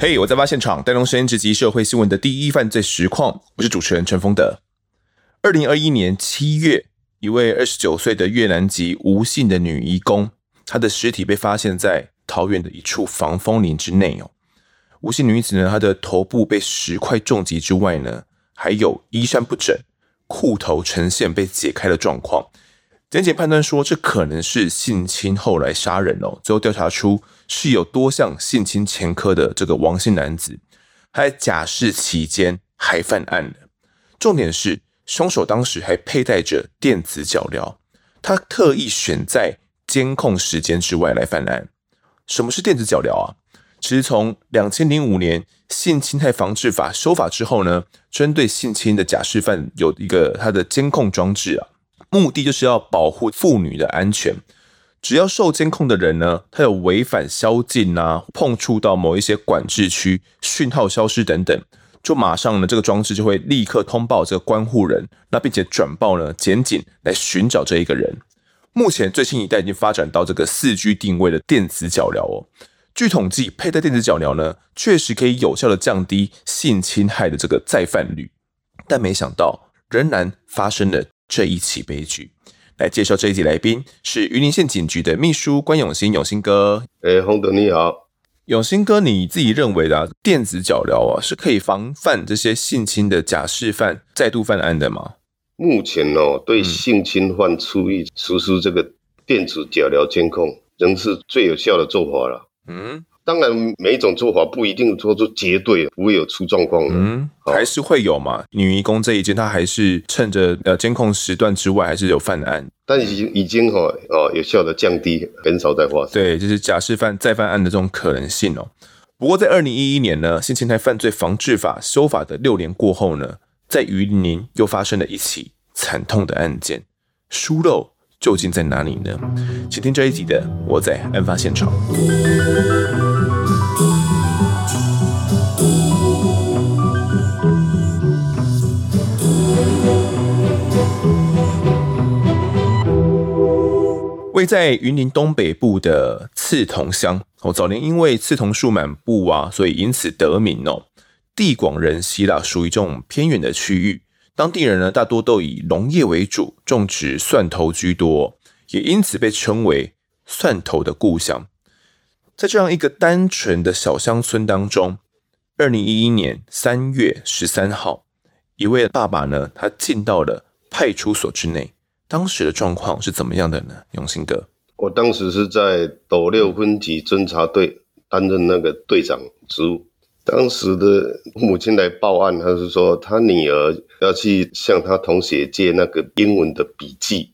嘿我在案发现场，带动声音直击社会新闻的第一犯罪实况。我是主持人陈丰德。二零二一年七月，一位二十九岁的越南籍吴姓的女义工，她的尸体被发现在桃园的一处防风林之内哦。吴姓女子呢，她的头部被石块重击之外呢，还有衣衫不整、裤头呈现被解开的状况。检检判断说，这可能是性侵后来杀人哦。最后调查出是有多项性侵前科的这个王姓男子，还假释期间还犯案了。重点是，凶手当时还佩戴着电子脚镣，他特意选在监控时间之外来犯案。什么是电子脚镣啊？其实从两千零五年性侵害防治法修法之后呢，针对性侵的假释犯有一个他的监控装置啊。目的就是要保护妇女的安全。只要受监控的人呢，他有违反宵禁啊，碰触到某一些管制区、讯号消失等等，就马上呢，这个装置就会立刻通报这个关护人，那并且转报呢，检警来寻找这一个人。目前最新一代已经发展到这个四 G 定位的电子脚镣哦。据统计，佩戴电子脚镣呢，确实可以有效的降低性侵害的这个再犯率，但没想到仍然发生了。这一起悲剧，来介绍这一集来宾是云林县警局的秘书关永新，永新哥。哎，洪德你好，永新哥，你自己认为的、啊、电子脚镣啊，是可以防范这些性侵的假释犯再度犯案的吗？目前哦，对性侵犯处以实施这个电子脚镣监控，仍是最有效的做法了。嗯。当然，每一种做法不一定说是绝对不会有出状况的，嗯，还是会有嘛。女义工这一件，她还是趁着呃监控时段之外，还是有犯案，但已经已经哈哦有效的降低，很少再发生。对，就是假释犯再犯案的这种可能性哦。不过在二零一一年呢，性侵害犯罪防治法修法的六年过后呢，在榆林又发生了一起惨痛的案件，疏漏究竟在哪里呢？请听这一集的我在案发现场。位在云林东北部的刺桐乡哦，早年因为刺桐树满布啊，所以因此得名哦。地广人稀啦，属于这种偏远的区域，当地人呢大多都以农业为主，种植蒜头居多，也因此被称为蒜头的故乡。在这样一个单纯的小乡村当中，二零一一年三月十三号，一位爸爸呢，他进到了派出所之内。当时的状况是怎么样的呢？永兴哥，我当时是在斗六分局侦查队担任那个队长职务。当时的母亲来报案，她是说她女儿要去向她同学借那个英文的笔记，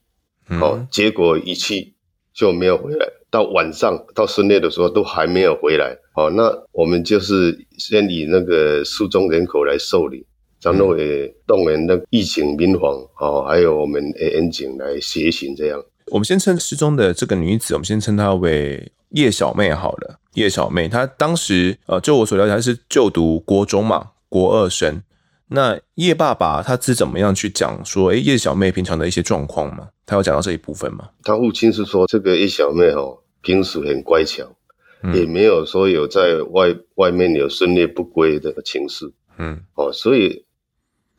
嗯、哦，结果一去就没有回来，到晚上到深夜的时候都还没有回来。哦，那我们就是先以那个失踪人口来受理。然后也动员那疫情民防哦，还有我们员警来协行这样。我们先称失踪的这个女子，我们先称她为叶小妹好了。叶小妹，她当时呃，就我所了解，她是就读国中嘛，国二生。那叶爸爸他是怎么样去讲说，哎，叶小妹平常的一些状况吗？他有讲到这一部分吗？他父亲是说，这个叶小妹哦，平时很乖巧，嗯、也没有说有在外外面有深夜不归的情事。嗯，哦，所以。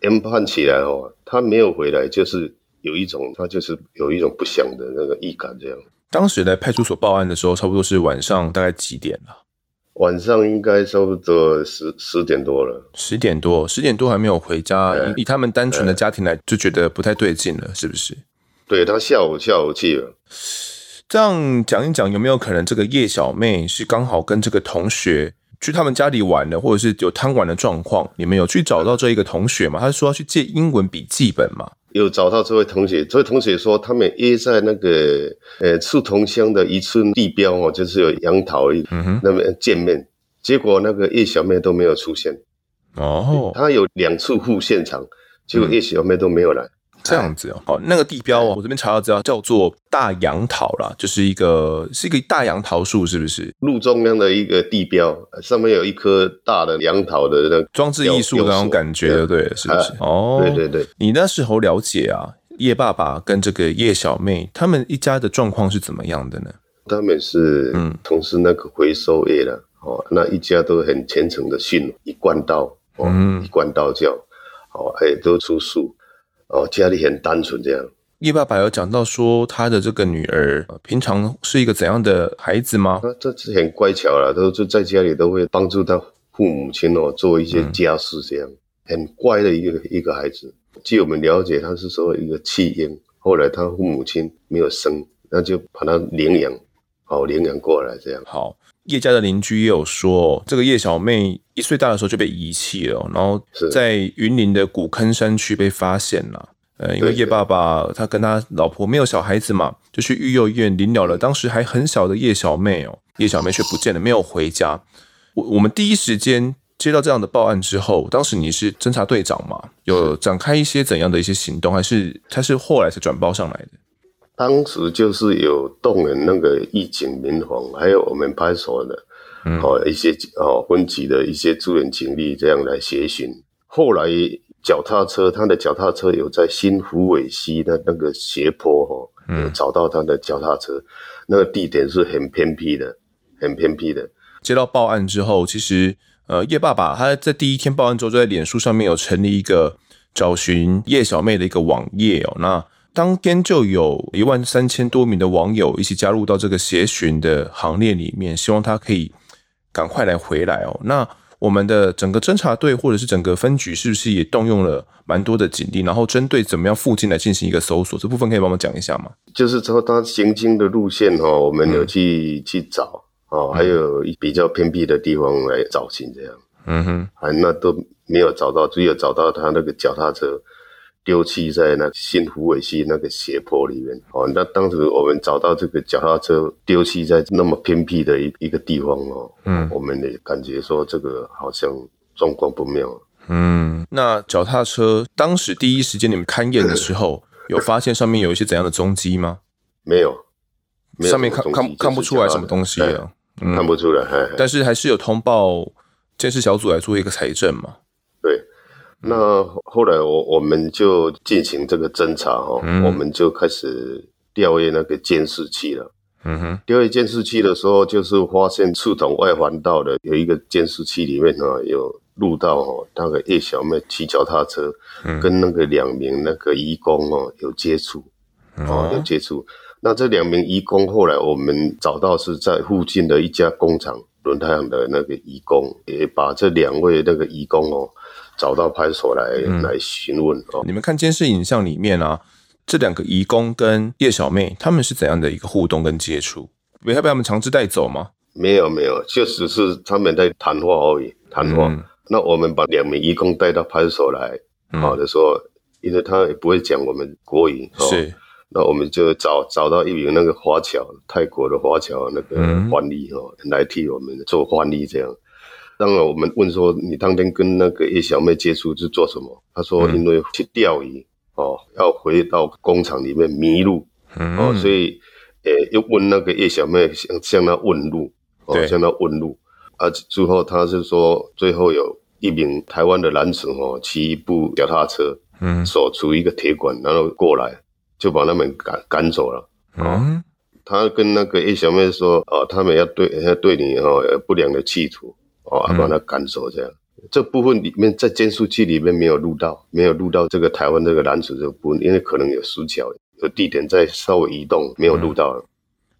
研判起来哦，他没有回来，就是有一种，他就是有一种不祥的那个预感，这样。当时来派出所报案的时候，差不多是晚上大概几点了？晚上应该差不多十十点多了。十点多，十点多还没有回家，欸、以他们单纯的家庭来，就觉得不太对劲了，是不是？对，他下午下午去了。这样讲一讲，有没有可能这个叶小妹是刚好跟这个同学？去他们家里玩的，或者是有贪玩的状况，你们有去找到这一个同学吗？他说要去借英文笔记本嘛？有找到这位同学，这位同学说他们约在那个呃刺桐乡的一村地标哦，就是有杨桃嗯哼，那边见面，结果那个叶小妹都没有出现哦，他有两次赴现场，结果叶小妹都没有来。嗯这样子哦，好，那个地标哦，我这边查到资料叫做大杨桃啦，就是一个是一个大杨桃树，是不是？路中央的一个地标，上面有一棵大的杨桃的那装置艺术的那种感觉，对，对，是不是？啊、哦，对对对，你那时候了解啊，叶爸爸跟这个叶小妹他们一家的状况是怎么样的呢？他们是嗯从事那个回收业的。哦，那一家都很虔诚的信一贯道哦，一贯道教，哦，哎，都出书，哦，家里很单纯这样。叶爸爸有讲到说，他的这个女儿平常是一个怎样的孩子吗？他这是很乖巧了，都就在家里都会帮助他父母亲哦做一些家事，这样、嗯、很乖的一个一个孩子。据我们了解，他是说一个弃婴，后来他父母亲没有生，那就把他领养，好领养过来这样。好，叶家的邻居也有说，这个叶小妹一岁大的时候就被遗弃了，然后在云林的古坑山区被发现了。呃，因为叶爸爸他跟他老婆没有小孩子嘛，就去育幼院领养了当时还很小的叶小妹哦，叶小妹却不见了，没有回家。我我们第一时间接到这样的报案之后，当时你是侦查队长嘛，有展开一些怎样的一些行动，还是他是后来才转报上来的？当时就是有动员那个义警民防，还有我们派出所的，哦一些哦分局的一些支援警力这样来协寻，后来。脚踏车，他的脚踏车有在新福尾溪的那个斜坡哈，有找到他的脚踏车，嗯，那个地点是很偏僻的，很偏僻的。接到报案之后，其实呃叶爸爸他在第一天报案之后，就在脸书上面有成立一个找寻叶小妹的一个网页哦。那当天就有一万三千多名的网友一起加入到这个协寻的行列里面，希望他可以赶快来回来哦。那我们的整个侦查队或者是整个分局，是不是也动用了蛮多的警力，然后针对怎么样附近来进行一个搜索？这部分可以帮我们讲一下吗？就是说他行经的路线哈，我们有去、嗯、去找哦，还有比较偏僻的地方来找寻这样。嗯哼，啊，那都没有找到，只有找到他那个脚踏车。丢弃在那新湖尾溪那个斜坡里面。哦，那当时我们找到这个脚踏车丢弃在那么偏僻的一一个地方哦，嗯，我们也感觉说这个好像状况不妙。嗯，那脚踏车当时第一时间你们勘验的时候，有发现上面有一些怎样的踪迹吗？没有，没有上面看看看不出来什么东西啊，嗯，看不出来，但是还是有通报监视小组来做一个财政嘛。那后来我我们就进行这个侦查哈，嗯、我们就开始调阅那个监视器了。嗯哼，调阅监视器的时候，就是发现系统外环道的有一个监视器里面呢，有录到哦，那个叶小妹骑脚踏车跟那个两名那个义工哦有接触，哦有接触。那这两名义工后来我们找到是在附近的一家工厂轮胎行的那个义工，也把这两位那个义工哦。找到派出所来、嗯、来询问哦。你们看监视影像里面啊，这两个义工跟叶小妹他们是怎样的一个互动跟接触？没有被他们强制带走吗？没有没有，就只是他们在谈话而已。谈话。嗯、那我们把两名义工带到派出所来，好的时候，因为他也不会讲我们国语，哦、是。那我们就找找到一名那个华侨，泰国的华侨那个翻译哦，嗯、来替我们做翻译这样。当然，我们问说你当天跟那个叶小妹接触是做什么？他说因为去钓鱼哦，要回到工厂里面迷路哦，所以诶又问那个叶小妹向向他问路哦，向她问路啊。之后她是说最后有一名台湾的男子哦，骑一部脚踏车，嗯，锁住一个铁管，然后过来就把他们赶赶走了。嗯，他跟那个叶小妹说哦，他们要对要对你哦有不良的企图。哦，把他赶走这样，嗯、这部分里面在监视器里面没有录到，没有录到这个台湾这个男子这部分，因为可能有死角，有地点在稍微移动，没有录到、嗯。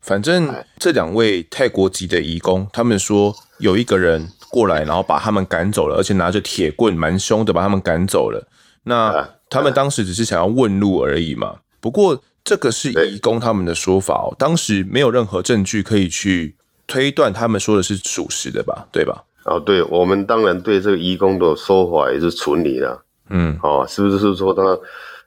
反正这两位泰国籍的移工，他们说有一个人过来，然后把他们赶走了，而且拿着铁棍蛮凶的把他们赶走了。那他们当时只是想要问路而已嘛。不过这个是移工他们的说法哦，当时没有任何证据可以去推断他们说的是属实的吧？对吧？哦，对，我们当然对这个移工的说法也是存疑的，嗯，哦，是不是说他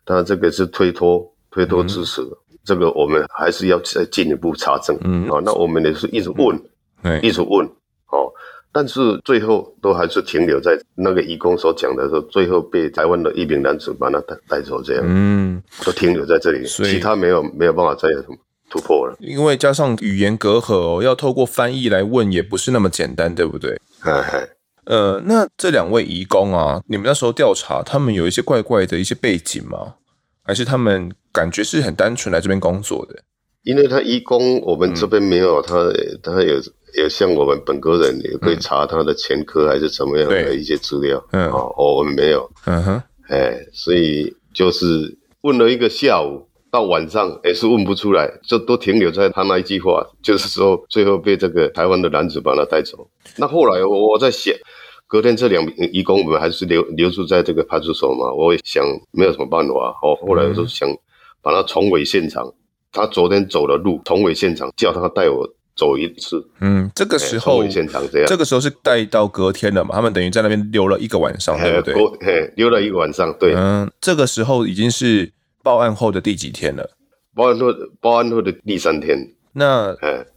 他这个是推脱推脱支持？嗯、这个我们还是要再进一步查证，嗯，哦，那我们也是一直问，嗯、一直问，哦，但是最后都还是停留在那个移工所讲的说，最后被台湾的一名男子把他带带走这样，嗯，都停留在这里，其他没有没有办法再有什么。突破了，因为加上语言隔阂哦，要透过翻译来问也不是那么简单，对不对？嘿嘿，呃，那这两位移工啊，你们那时候调查，他们有一些怪怪的一些背景吗？还是他们感觉是很单纯来这边工作的？因为他移工，我们这边没有他，他有也像我们本国人也可以查他的前科还是怎么样的一些资料。嗯，哦，我们没有。嗯哼，哎，所以就是问了一个下午，到晚上也是问不出来，就都停留在他那一句话，就是说最后被这个台湾的男子把他带走。那后来我我在想，隔天这两名义工我们还是留留住在这个派出所嘛，我也想没有什么办法。哦，后来我就想把他重回现场。他昨天走的路，重回现场，叫他带我走一次。嗯，这个时候，现场这样，这个时候是带到隔天了嘛？他们等于在那边留了一个晚上，对不对？嘿，留了一个晚上，对。嗯，这个时候已经是报案后的第几天了？报案后，报案后的第三天。那，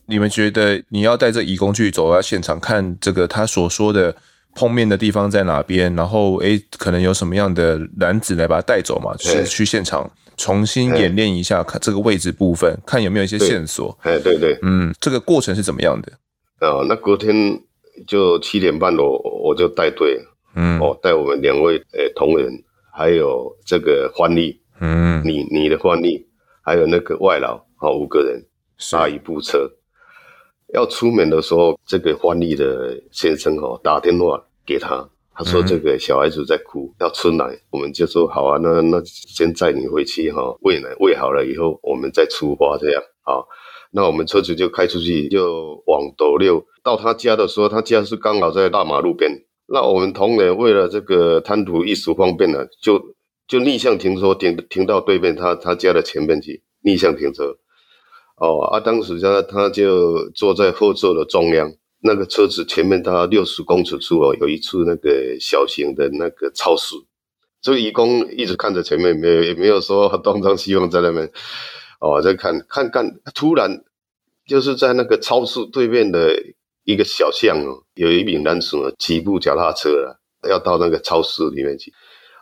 你们觉得你要带着移工去走到现场，看这个他所说的碰面的地方在哪边？然后，诶，可能有什么样的男子来把他带走嘛？就是去现场。重新演练一下，看这个位置部分，看有没有一些线索。哎，对对，嗯，这个过程是怎么样的？哦，那隔天就七点半我我就带队，嗯，哦，带我们两位诶同仁，还有这个翻译，嗯，你你的翻译，还有那个外劳，好五个人，搭一部车，要出门的时候，这个翻译的先生哦打电话给他。他说：“这个小孩子在哭，要吃奶。”我们就说：“好啊，那那先载你回去哈，喂奶喂好了以后，我们再出发这样。”好，那我们车子就开出去，就往斗六。到他家的时候，他家是刚好在大马路边。那我们同仁为了这个贪图一时方便呢，就就逆向停车，停停到对面他他家的前面去，逆向停车。哦，啊，当时他他就坐在后座的中央。那个车子前面大概六十公尺处哦，有一处那个小型的那个超市，所以移工一直看着前面，没有也没有说东张西望在那边哦，在看看看，突然就是在那个超市对面的一个小巷哦，有一名男子呢骑部脚踏车了，要到那个超市里面去，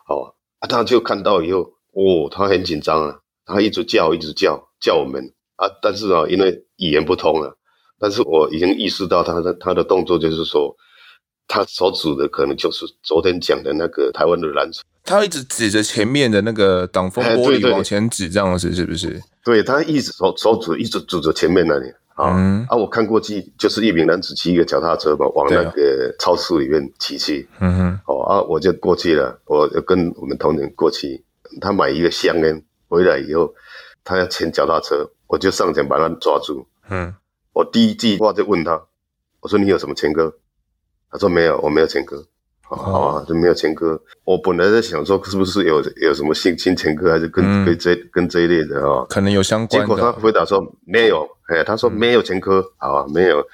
哦，啊，他就看到以后，哦，他很紧张啊，他一直叫一直叫叫我们啊，但是啊，因为语言不通了。但是我已经意识到他的他的动作，就是说，他所指的可能就是昨天讲的那个台湾的男子。他一直指着前面的那个挡风玻璃往前指，这样子是不是？对，他一直手手指一直指着前面那里啊、嗯、啊！我看过去就是一名男子骑一个脚踏车嘛，往那个超市里面骑去。嗯哼，哦啊，我就过去了，我就跟我们同仁过去。他买一个香烟回来以后，他要牵脚踏车，我就上前把他抓住。嗯。我第一句话就问他，我说你有什么前科？他说没有，我没有前科。哦、好啊，就没有前科。我本来在想说，是不是有有什么性侵前科，还是跟、嗯、跟这跟这一类的啊？可能有相关。结果他回答说没有，哎呀，他说没有前科，好啊，没有，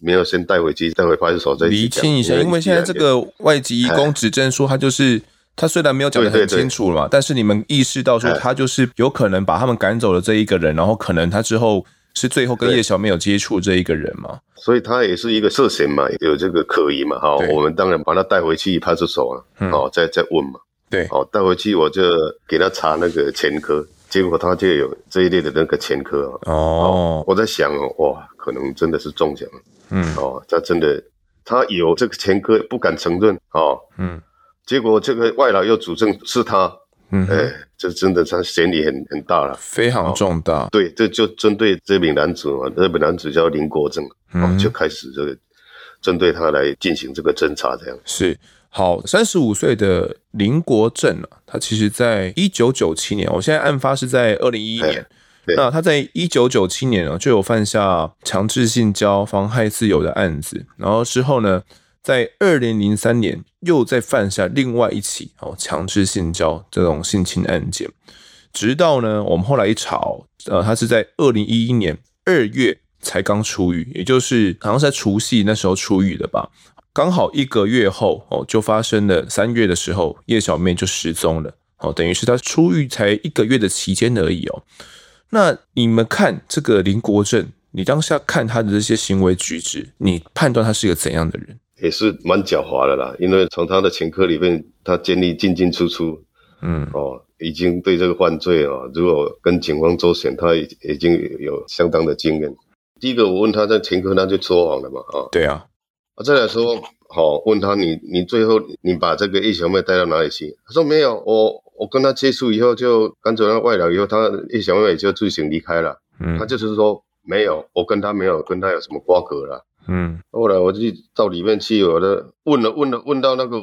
没有，先带回去，带回派出所再厘清一下。因为现在这个外籍移工指证说，他就是他虽然没有讲得很清楚嘛，但是你们意识到说他就是有可能把他们赶走了这一个人，然后可能他之后。是最后跟叶小妹有接触这一个人嘛？所以他也是一个涉嫌嘛，有这个可疑嘛，哈，我们当然把他带回去派出所啊，哦、嗯，再再问嘛，对，哦，带回去我就给他查那个前科，结果他就有这一类的那个前科哦，哦，我在想哦，哇，可能真的是中奖了，嗯，哦，他真的他有这个前科不敢承认，哦，嗯，结果这个外劳又主证是他。嗯，哎，这真的他嫌疑很很大了，非常重大。对，这就针对这名男子嘛，这名男子叫林国正，嗯，就开始这个针对他来进行这个侦查，这样。是好。三十五岁的林国正啊，他其实在一九九七年，我现在案发是在二零一一年，那他在一九九七年呢就有犯下强制性交、妨害自由的案子，然后之后呢，在二零零三年，又再犯下另外一起哦强制性交这种性侵案件，直到呢我们后来一查，呃，他是在二零一一年二月才刚出狱，也就是好像是在除夕那时候出狱的吧，刚好一个月后哦就发生了三月的时候叶小妹就失踪了哦，等于是他出狱才一个月的期间而已哦。那你们看这个林国正，你当下看他的这些行为举止，你判断他是一个怎样的人？也是蛮狡猾的啦，因为从他的前科里面，他经历进进出出，嗯，哦，已经对这个犯罪哦，如果跟警方周旋，他已已经有相当的经验。第一个，我问他在前科，他就说谎了嘛，啊，对啊，啊，再来说，好，问他你你最后你把这个叶小妹带到哪里去？他说没有，我我跟他接触以后就赶走那外劳以后，他叶小妹也就自行离开了，嗯，他就是说没有，我跟他没有跟他有什么瓜葛了。嗯，后来我就到里面去，我的问了问了问到那个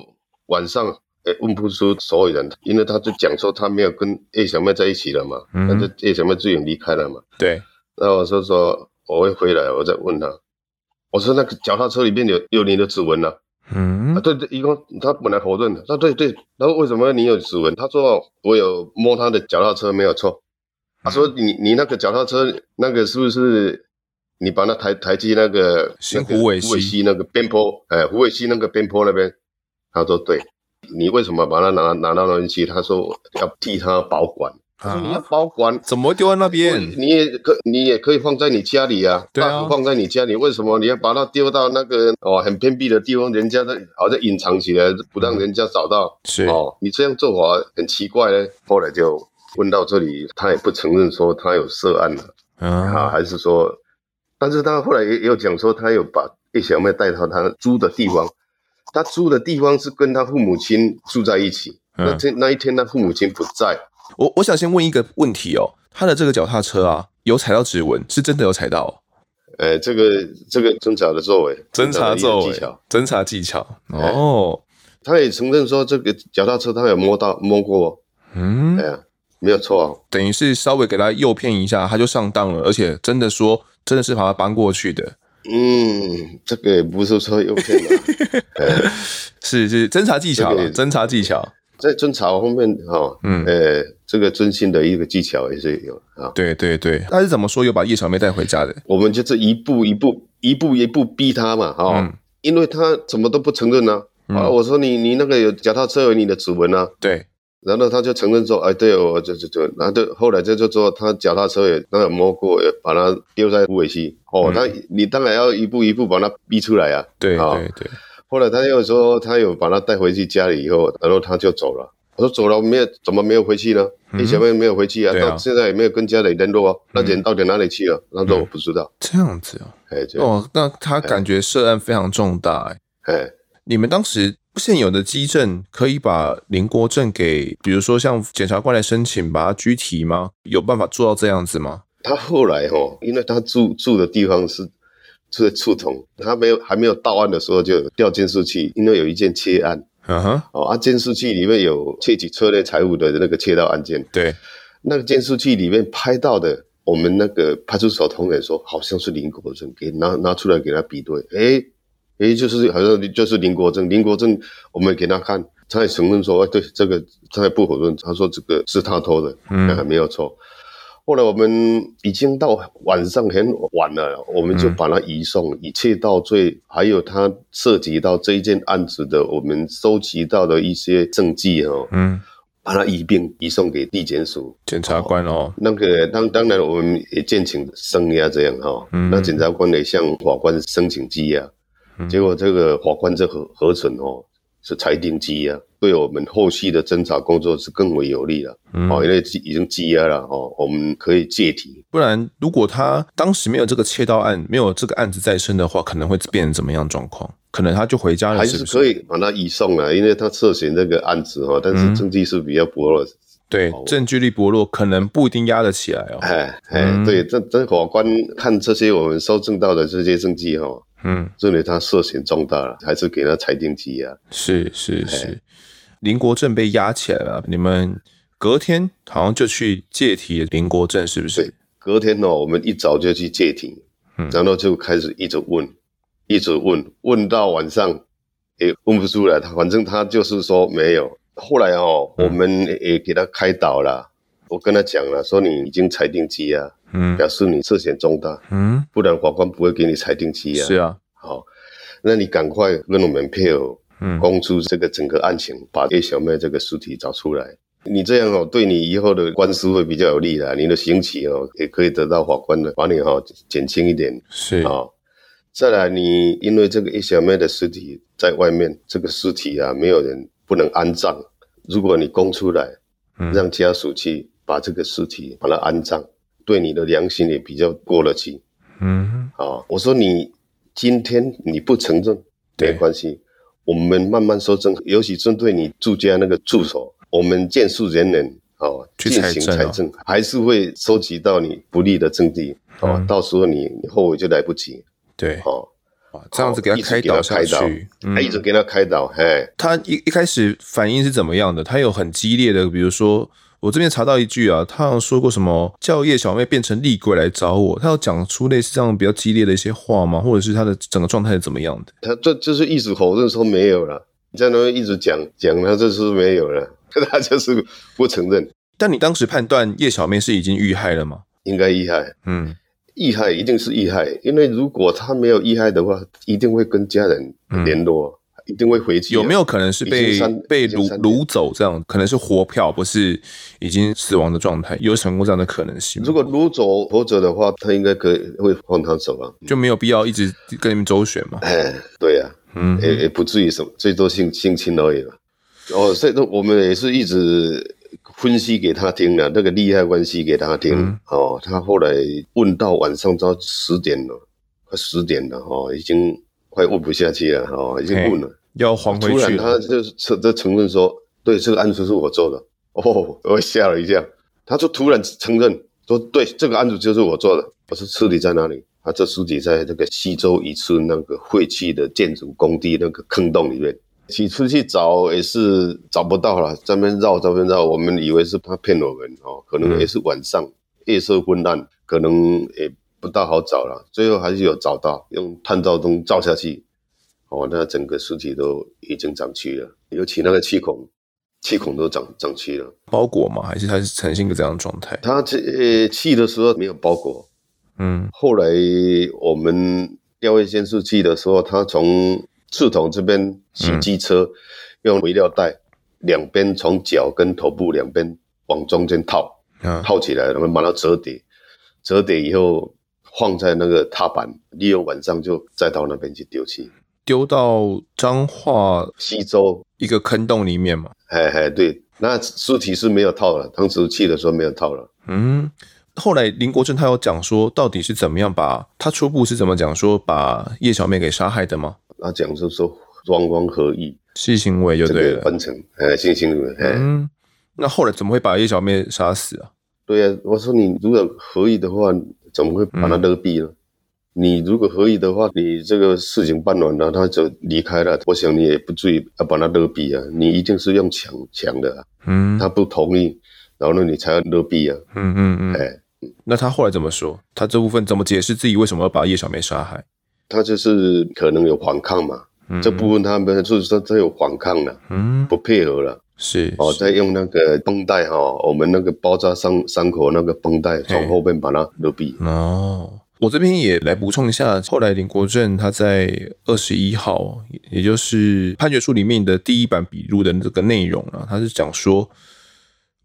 晚上，哎，问不出所有人，因为他就讲说他没有跟叶小妹在一起了嘛，那就叶小妹自己离开了嘛。对，那我说说我会回来，我再问他，我说那个脚踏车里面有有你的指纹了。嗯，啊，对对，一共他本来否认的，他说对对，然后为什么你有指纹？他说我有摸他的脚踏车，没有错。他说你你那个脚踏车那个是不是你把那台台机那个新湖尾溪那个边坡？哎，湖尾溪那个边坡那边？他说对。你为什么把它拿拿到那边去？他说要替他保管。他说你要保管，啊、怎么丢在那边？你也可你也可以放在你家里啊，对啊，放在你家里。为什么你要把它丢到那个哦很偏僻的地方？人家的好像隐藏起来，不让人家找到。是哦，你这样做法很奇怪呢。后来就问到这里，他也不承认说他有涉案了啊，还是说？但是他后来也也有讲说，他有把叶小妹带到他租的地方，他租的地方是跟他父母亲住在一起。那天那一天，他父母亲不在。我我想先问一个问题哦，他的这个脚踏车啊，有踩到指纹，是真的有踩到？哦？哎、欸，这个这个侦查的作为，侦查作为，侦查技巧哦。他也承认说，这个脚踏车他有摸到摸过，嗯，哎呀，没有错、啊，等于是稍微给他诱骗一下，他就上当了，而且真的说，真的是把他搬过去的。嗯，这个也不是说诱骗的，欸、是是侦查技巧，侦查技巧。在侦查方面，哈，嗯，呃，这个真心的一个技巧也是有啊。对对对，他是怎么说有把叶小妹带回家的？我们就是一步一步、一步一步逼他嘛，哈、嗯，因为他怎么都不承认呢、啊。我说你你那个有脚踏车有你的指纹啊？对。然后他就承认说，哎，对，我就就就，然后就后来就就说他脚踏车也那个摸过，也把它丢在虎尾溪。哦，他、嗯、你当然要一步一步把他逼出来啊。对对对。后来他又说，他有把他带回去家里以后，然后他就走了。我说走了，没有怎么没有回去呢？你前面没有回去啊，到现在也没有跟家里联络啊。那人到底哪里去了？他说我不知道。这样子啊，哎，哦，那他感觉涉案非常重大哎。哎，你们当时现有的基证可以把林国正给，比如说像检察官来申请把他拘提吗？有办法做到这样子吗？他后来哦，因为他住住的地方是。是触同，他没有还没有到案的时候就调监视器，因为有一件切案，嗯哼，哦啊，监视器里面有窃取车内财物的那个窃盗案件，对，那个监视器里面拍到的，我们那个派出所同仁说好像是林国正，给拿拿出来给他比对，诶诶，就是好像就是林国正，林国正，我们给他看，他也承认说，哎，对，这个他也不否认，他说这个是他偷的，嗯，还没有错。后来我们已经到晚上很晚了，我们就把他移送，嗯、以窃盗罪，还有他涉及到这一件案子的，我们收集到的一些证据哦，嗯，把他一并移送给地检署。检察官哦。哦那个当当然我们也建请声押这样哈、哦，嗯、那检察官也向法官申请羁押，嗯、结果这个法官这核核准哦。是裁定羁押，对我们后续的侦查工作是更为有利了。嗯，哦，因为已经积压了，哦，我们可以借题。不然，如果他当时没有这个窃盗案，没有这个案子在身的话，可能会变成怎么样状况？可能他就回家了是不是？还是可以把他移送了，因为他涉嫌这个案子哈，但是证据是比较薄弱。对，证据力薄弱，可能不一定压得起来哦。哎哎，对，这这法官看这些我们收证到的这些证据哈。嗯，认为他涉嫌重大了，还是给他裁定羁押？是是是，林国正被押起来了，你们隔天好像就去借题林国正，是不是？隔天哦，我们一早就去借题，嗯，然后就开始一直问，一直问，问到晚上也问不出来，他反正他就是说没有。后来哦，嗯、我们也给他开导了，我跟他讲了，说你已经裁定羁押。嗯，表示你涉嫌重大，嗯，不然法官不会给你裁定羁押。是啊，好，那你赶快跟我们配合，嗯，公出这个整个案情，把叶小妹这个尸体找出来。你这样哦，对你以后的官司会比较有利的，你的刑期哦，也可以得到法官的把你哈减轻一点。是啊，再来，你因为这个叶小妹的尸体在外面，这个尸体啊，没有人不能安葬。如果你供出来，让家属去把这个尸体把它安葬。对你的良心也比较过得去，嗯，啊，我说你今天你不承认没关系，我们慢慢收证，尤其针对你住家那个住所，我们见数人人啊进行财政，还是会收集到你不利的证据，啊，到时候你后悔就来不及，对，哦，哇，这样子给他开导下去，他一直给他开导，嘿、嗯，他一一开始反应是怎么样的？他有很激烈的，比如说我这边查到一句啊，他好像说过什么叫叶小妹变成厉鬼来找我，他有讲出类似这样比较激烈的一些话吗？或者是他的整个状态是怎么样的？他这就是一直否认说没有了，你在那边一直讲讲他就是没有了，他就是不承认。但你当时判断叶小妹是已经遇害了吗？应该遇害，嗯。遇害一定是遇害，因为如果他没有遇害的话，一定会跟家人联络，嗯、一定会回去。有没有可能是被被掳掳走这样？可能是活票，不是已经死亡的状态？有成过这样的可能性？如果掳走活着的话，他应该可以会放他走啊，就没有必要一直跟你们周旋嘛。哎，对呀、啊，嗯，也也不至于什么，最多性性侵而已了。哦，所以我们也是一直。分析给他听了，那个利害关系给他听，嗯、哦，他后来问到晚上到十点了，快十点了，哦，已经快问不下去了，哦，已经问了，要还回去。突然他就承就承认说，对，这个案子是我做的，哦，我吓了一跳，他就突然承认说，对，这个案子就是我做的。我说尸体在哪里？他这尸体在这个西周一次那个废弃的建筑工地那个坑洞里面。起初去找也是找不到了，这边绕这边绕，我们以为是他骗我们哦，可能也是晚上、嗯、夜色昏暗，可能也不大好找了。最后还是有找到，用探照灯照下去，哦，那整个尸体都已经长蛆了，尤其那个气孔，气孔都长长蛆了。包裹吗？还是它是呈现一个这样的状态？它这呃气的时候没有包裹，嗯，后来我们调位监视器的时候，它从。刺筒这边洗机车，嗯、用围料袋两边从脚跟头部两边往中间套，啊、套起来，然后把它折叠，折叠以后放在那个踏板，利用晚上就再到那边去丢弃，丢到彰化西周一个坑洞里面嘛。哎哎，对，那尸体是没有套了，当时去的时候没有套了。嗯，后来林国正他有讲说，到底是怎么样把他初步是怎么讲说把叶小妹给杀害的吗？他讲就是说双方合意性行为就对了，分成呃性行为。嗯，那后来怎么会把叶小妹杀死啊？对啊，我说你如果合意的话，怎么会把他勒毙呢？嗯、你如果可以的话，你这个事情办完了，他就离开了，我想你也不至于要把他勒毙啊，你一定是用抢抢的、啊，嗯，他不同意，然后呢，你才要勒毙啊，嗯嗯嗯，哎，那他后来怎么说？他这部分怎么解释自己为什么要把叶小梅杀害？他就是可能有反抗嘛，嗯、这部分他们就是说他有反抗了，嗯，不配合了，是哦，再用那个绷带哈，我们那个包扎伤伤口那个绷带从后面把它勒闭。哦，我这边也来补充一下，后来林国正他在二十一号，也就是判决书里面的第一版笔录的这个内容啊，他是讲说。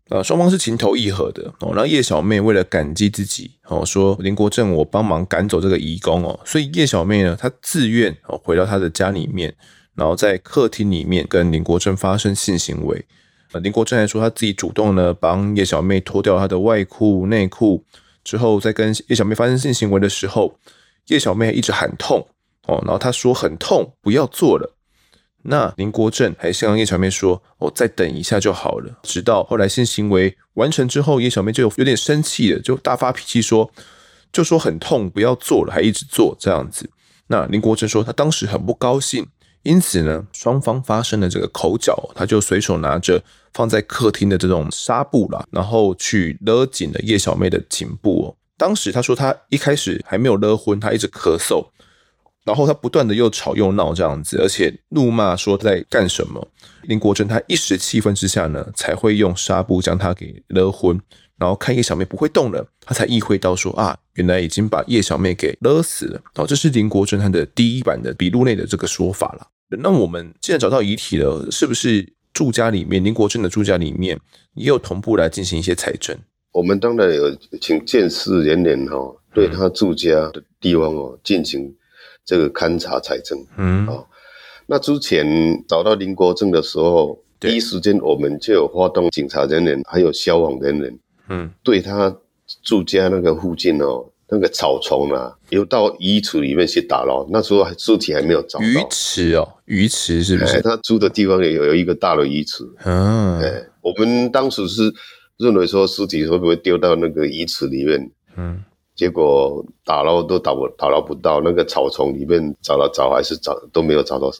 呃，双方是情投意合的哦。然后叶小妹为了感激自己哦，说林国正我帮忙赶走这个移工哦，所以叶小妹呢，她自愿哦回到她的家里面，然后在客厅里面跟林国正发生性行为。呃，林国正还说他自己主动呢帮叶小妹脱掉她的外裤内裤，之后在跟叶小妹发生性行为的时候，叶小妹一直喊痛哦，然后她说很痛，不要做了。那林国正还向叶小妹说：“、哦、再等一下就好了。”直到后来性行为完成之后，叶小妹就有点生气了，就大发脾气说：“就说很痛，不要做了，还一直做这样子。”那林国正说他当时很不高兴，因此呢，双方发生了这个口角，他就随手拿着放在客厅的这种纱布啦，然后去勒紧了叶小妹的颈部哦。当时他说他一开始还没有勒昏，他一直咳嗽。然后他不断的又吵又闹这样子，而且怒骂说在干什么。林国正他一时气愤之下呢，才会用纱布将他给勒昏。然后看叶小妹不会动了，他才意会到说啊，原来已经把叶小妹给勒死了。然后这是林国正他的第一版的笔录内的这个说法了。那我们既然找到遗体了，是不是住家里面林国正的住家里面也有同步来进行一些采证？我们当然有请鉴识人员哈，对他住家的地方哦进行。这个勘查采证，嗯，啊、哦，那之前找到林国正的时候，第一时间我们就有发动警察人员，还有消防人员，嗯，对他住家那个附近哦，那个草丛啊，有到鱼池里面去打捞，那时候尸体还没有找到。鱼池哦，鱼池是不是？他住的地方也有有一个大的鱼池，嗯，哎，我们当时是认为说尸体会不会丢到那个鱼池里面，嗯。结果打捞都打不打捞不到，那个草丛里面找了找还是找都没有找到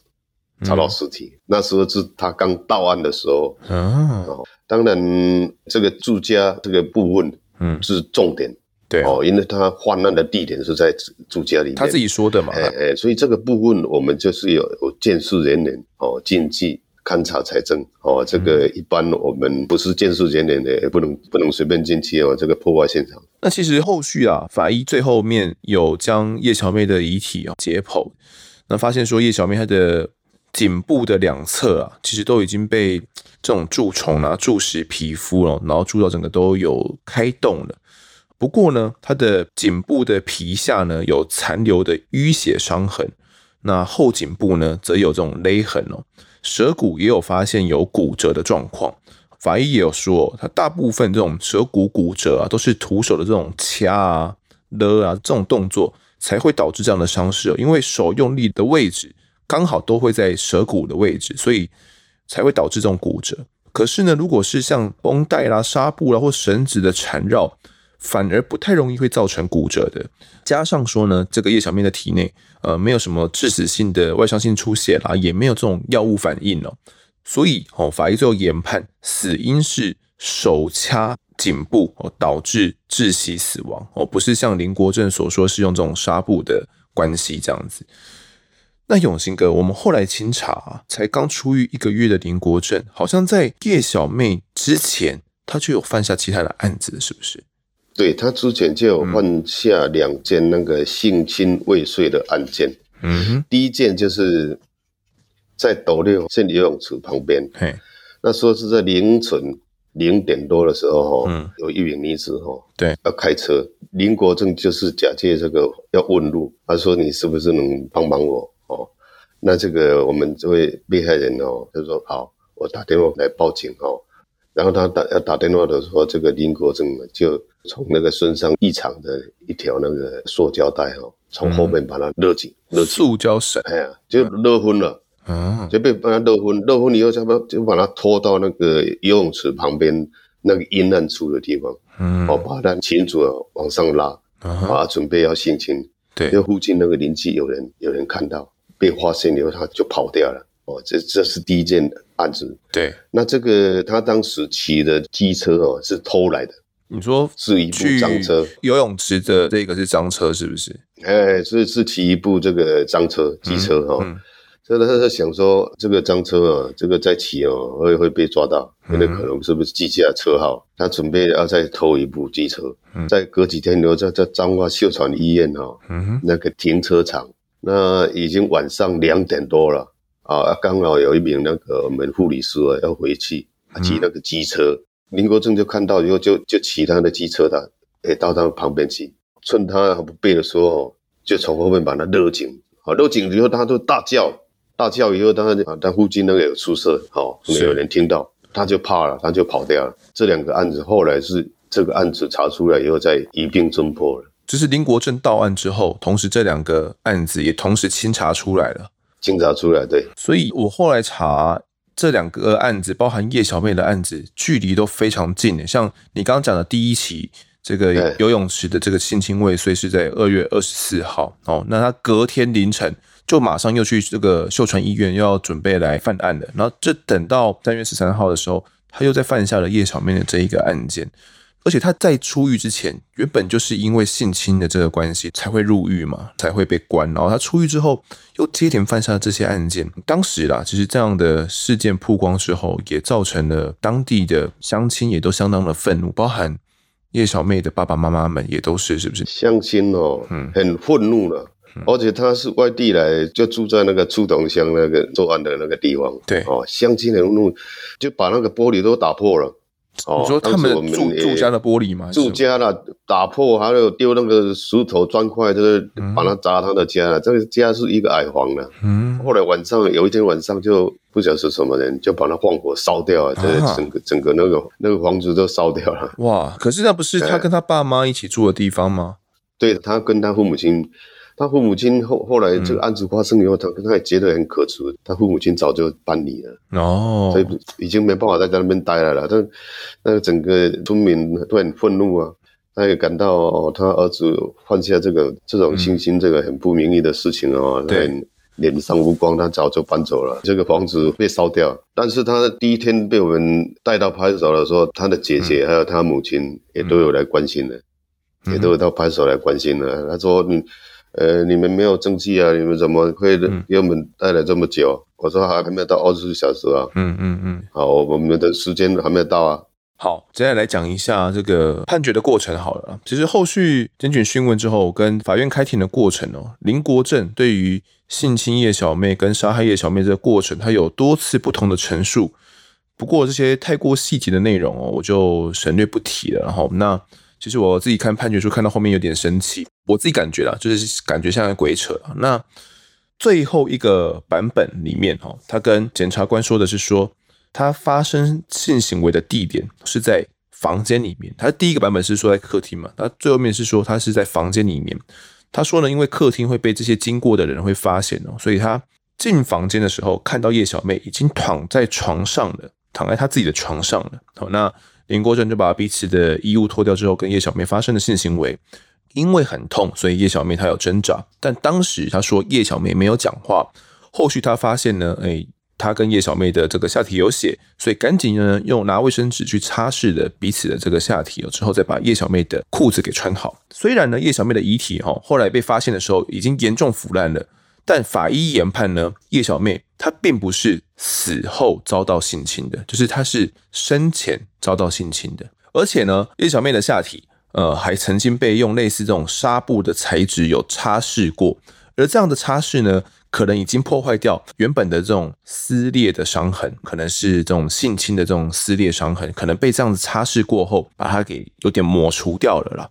找到尸体。嗯、那时候是他刚到案的时候。啊、哦，当然这个住家这个部分，嗯，是重点。对哦，因为他犯案的地点是在住家里面，他自己说的嘛。哎哎，所以这个部分我们就是有有建设人员哦进去勘察财政哦，这个一般我们不是建设人员的，也不能不能随便进去哦，这个破坏现场。那其实后续啊，法医最后面有将叶小妹的遗体啊解剖，那发现说叶小妹她的颈部的两侧啊，其实都已经被这种蛀虫啊蛀蚀皮肤哦，然后蛀到整个都有开洞了。不过呢，它的颈部的皮下呢有残留的淤血伤痕，那后颈部呢则有这种勒痕哦，舌骨也有发现有骨折的状况。法医也有说，它大部分这种舌骨骨折啊，都是徒手的这种掐啊、勒啊这种动作才会导致这样的伤势哦，因为手用力的位置刚好都会在舌骨的位置，所以才会导致这种骨折。可是呢，如果是像绷带啦、纱布啦或绳子的缠绕，反而不太容易会造成骨折的，加上说呢，这个叶小面的体内呃没有什么致死性的外伤性出血啦，也没有这种药物反应哦，所以哦，法医最后研判死因是手掐颈部哦导致窒息死亡哦，不是像林国正所说是用这种纱布的关系这样子。那永兴哥，我们后来清查啊，才刚出狱一个月的林国正，好像在叶小妹之前他就有犯下其他的案子，是不是？对，他之前就有犯下两件那个性侵未遂的案件。嗯哼，第一件就是在斗六县游泳池旁边。嘿，那时候是在凌晨零点多的时候，哈，有一名女子，哈，对，要开车，林国正就是假借这个要问路，他说你是不是能帮帮我？哦，那这个我们这位被害人哦，他说好，我打电话来报警，哦。然后他打要打电话的时候，这个林国正就从那个身上异常的一条那个塑胶带哦，从后面把他勒紧，勒塑胶绳，哎呀，就勒昏了，啊，就被把他勒昏，勒昏以后，就把就把他拖到那个游泳池旁边那个阴暗处的地方，嗯，哦，把他擒住了往上拉，啊，把他准备要性侵，对，因为附近那个邻居有人有人看到，被发现以后他就跑掉了。哦，这这是第一件案子。对，那这个他当时骑的机车哦，是偷来的。你说是一部赃车？游泳池的这个是赃车，是不是？哎，是是骑一部这个赃车机车哈、哦。所以他在想说，这个赃车啊，这个再骑哦，会会被抓到，因为可能是不是记下车号？他准备要再偷一部机车。嗯，再隔几天留在在彰化秀传医院哈、那个停车场，那已经晚上两点多了。啊，刚好有一名那个我们护理师啊要回去，骑那个机车，嗯、林国正就看到以后就就骑他的机车的，诶到他旁边去，趁他还不备的时候，就从后面把他勒紧，啊，勒紧以后他就大叫，大叫以后他啊，他附近那个有宿舍，好，没有人听到，他就怕了，他就跑掉了。这两个案子后来是这个案子查出来以后再一并侦破了。就是林国正到案之后，同时这两个案子也同时清查出来了。清查出来，对，所以我后来查这两个案子，包含叶小妹的案子，距离都非常近的。像你刚刚讲的第一起，这个游泳池的这个性侵未遂是在二月二十四号哦，那他隔天凌晨就马上又去这个秀传医院，又要准备来犯案了。然后这等到三月十三号的时候，他又在犯下了叶小妹的这一个案件。而且他在出狱之前，原本就是因为性侵的这个关系才会入狱嘛，才会被关。然后他出狱之后，又接连犯下这些案件。当时啦，其实这样的事件曝光之后，也造成了当地的乡亲也都相当的愤怒，包含叶小妹的爸爸妈妈们也都是，是不是？乡亲哦，嗯，很愤怒了。而且他是外地来，就住在那个菟桐乡那个作案的那个地方。对哦，乡亲很怒，就把那个玻璃都打破了。你说他们住住家的玻璃吗？住家了，打破，还有丢那个石头砖块，就是把它砸他的家了。这个家是一个矮房了。嗯。后来晚上有一天晚上，就不晓得是什么人，就把它放火烧掉了，这整个整个那个那个房子都烧掉了。哇！可是那不是他跟他爸妈一起住的地方吗？对，他跟他父母亲。他父母亲后后来这个案子发生以后，他他也觉得很可耻。他父母亲早就搬离了哦，所以已经没办法再在那边待了了。但那个整个村民都很愤怒啊，他也感到、哦、他儿子犯下这个这种性侵这个很不名誉的事情哦，对、嗯，脸上无光，他早就搬走了，这个房子被烧掉。但是他第一天被我们带到派出所的时候，他的姐姐还有他母亲也都有来关心的，嗯、也都有到派出所来关心的。嗯、他说：“你呃，你们没有证据啊，你们怎么会给我们待了这么久？”嗯、我说：“还还没有到二十四小时啊。嗯”嗯嗯嗯，好，我们的时间还没有到啊。好，接下来来讲一下这个判决的过程好了。其实后续检举讯问之后，跟法院开庭的过程哦，林国正对于性侵叶小妹跟杀害叶小妹这个过程，他有多次不同的陈述。不过这些太过细节的内容哦，我就省略不提了。然后那其实我自己看判决书看到后面有点生气，我自己感觉啦，就是感觉像在鬼扯。那最后一个版本里面哦，他跟检察官说的是说。他发生性行为的地点是在房间里面。他第一个版本是说在客厅嘛，他最后面是说他是在房间里面。他说呢，因为客厅会被这些经过的人会发现哦，所以他进房间的时候看到叶小妹已经躺在床上了，躺在他自己的床上了。好，那林国正就把彼此的衣物脱掉之后，跟叶小妹发生了性行为。因为很痛，所以叶小妹她有挣扎，但当时她说叶小妹没有讲话。后续他发现呢，哎。他跟叶小妹的这个下体有血，所以赶紧呢用拿卫生纸去擦拭的彼此的这个下体，之后再把叶小妹的裤子给穿好。虽然呢叶小妹的遗体哈后来被发现的时候已经严重腐烂了，但法医研判呢叶小妹她并不是死后遭到性侵的，就是她是生前遭到性侵的。而且呢叶小妹的下体呃还曾经被用类似这种纱布的材质有擦拭过，而这样的擦拭呢。可能已经破坏掉原本的这种撕裂的伤痕，可能是这种性侵的这种撕裂伤痕，可能被这样子擦拭过后，把它给有点抹除掉了啦。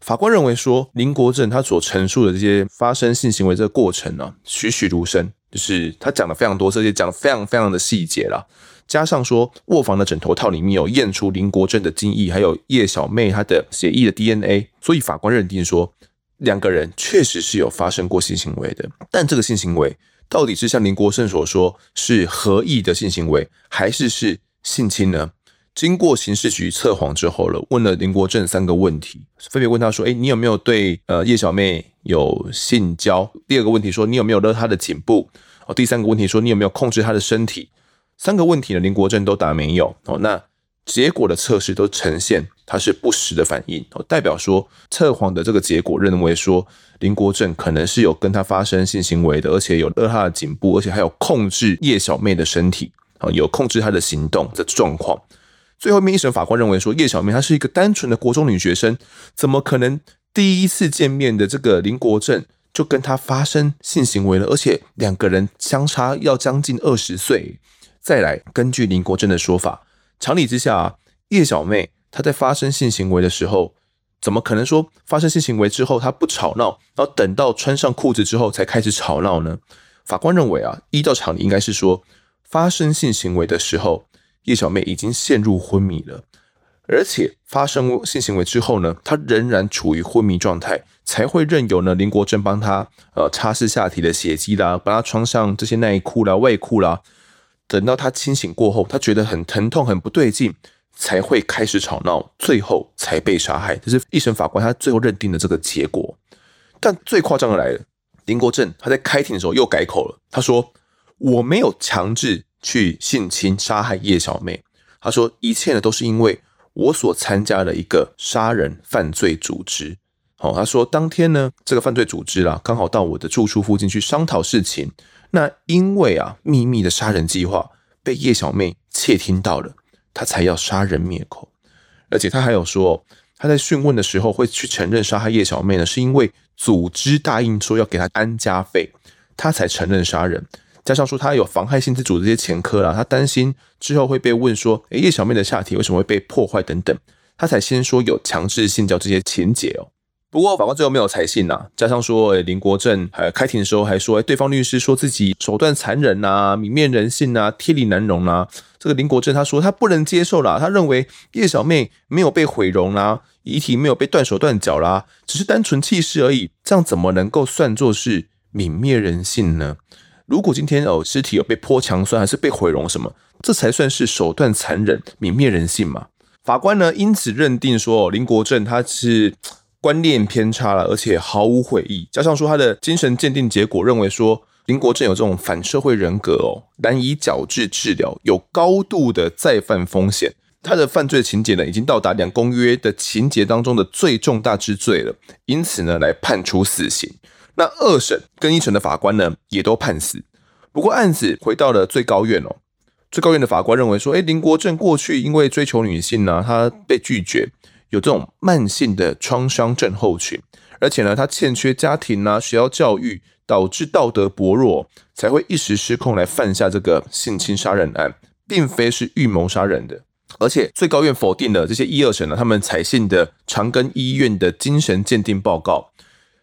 法官认为说，林国正他所陈述的这些发生性行为这个过程呢、栩栩如生，就是他讲的非常多，这些讲的非常非常的细节啦。加上说，卧房的枕头套里面有验出林国正的精液，还有叶小妹她的血液的 DNA，所以法官认定说。两个人确实是有发生过性行为的，但这个性行为到底是像林国正所说是合意的性行为，还是是性侵呢？经过刑事局测谎之后了，问了林国正三个问题，分别问他说：“诶，你有没有对呃叶小妹有性交？”第二个问题说：“你有没有勒她的颈部？”哦，第三个问题说：“你有没有控制她的身体？”三个问题呢，林国正都答没有。哦，那。结果的测试都呈现它是不实的反应，哦代表说测谎的这个结果认为说林国正可能是有跟他发生性行为的，而且有勒他的颈部，而且还有控制叶小妹的身体，啊，有控制她的行动的状况。最后面一审法官认为说叶小妹她是一个单纯的国中女学生，怎么可能第一次见面的这个林国正就跟她发生性行为了？而且两个人相差要将近二十岁。再来根据林国正的说法。常理之下啊，叶小妹她在发生性行为的时候，怎么可能说发生性行为之后她不吵闹，然后等到穿上裤子之后才开始吵闹呢？法官认为啊，依照常理应该是说，发生性行为的时候，叶小妹已经陷入昏迷了，而且发生性行为之后呢，她仍然处于昏迷状态，才会任由呢林国正帮她呃擦拭下体的血迹啦，帮她穿上这些内裤啦、外裤啦。等到她清醒过后，她觉得很疼痛、很不对劲，才会开始吵闹，最后才被杀害。这是一审法官他最后认定的这个结果。但最夸张的来了，林国正他在开庭的时候又改口了，他说：“我没有强制去性侵、杀害叶小妹。”他说：“一切呢都是因为我所参加了一个杀人犯罪组织。”好，他说当天呢，这个犯罪组织啦，刚好到我的住处附近去商讨事情。那因为啊，秘密的杀人计划被叶小妹窃听到了，他才要杀人灭口。而且他还有说，他在讯问的时候会去承认杀害叶小妹呢，是因为组织答应说要给他安家费，他才承认杀人。加上说他有妨害性自主这些前科啦，他担心之后会被问说，诶，叶小妹的下体为什么会被破坏等等，他才先说有强制性交这些情节哦。不过法官最后没有采信呐，加上说，诶林国正还开庭的时候还说，诶对方律师说自己手段残忍呐、泯灭人性呐、天理难容呐。这个林国正他说他不能接受啦，他认为叶小妹没有被毁容啦，遗体没有被断手断脚啦，只是单纯弃尸而已，这样怎么能够算作是泯灭人性呢？如果今天哦尸体有被泼强酸还是被毁容什么，这才算是手段残忍、泯灭人性嘛？法官呢因此认定说林国正他是观念偏差了，而且毫无悔意，加上说他的精神鉴定结果认为说林国正有这种反社会人格哦，难以矫治治疗，有高度的再犯风险。他的犯罪情节呢，已经到达两公约的情节当中的最重大之罪了，因此呢，来判处死刑。那二审跟一审的法官呢，也都判死。不过案子回到了最高院哦，最高院的法官认为说，诶，林国正过去因为追求女性呢，他被拒绝，有这种慢性的创伤症候群，而且呢，他欠缺家庭啊、学校教育，导致道德薄弱，才会一时失控来犯下这个性侵杀人案，并非是预谋杀人的。而且最高院否定了这些一二审呢，他们采信的长庚医院的精神鉴定报告。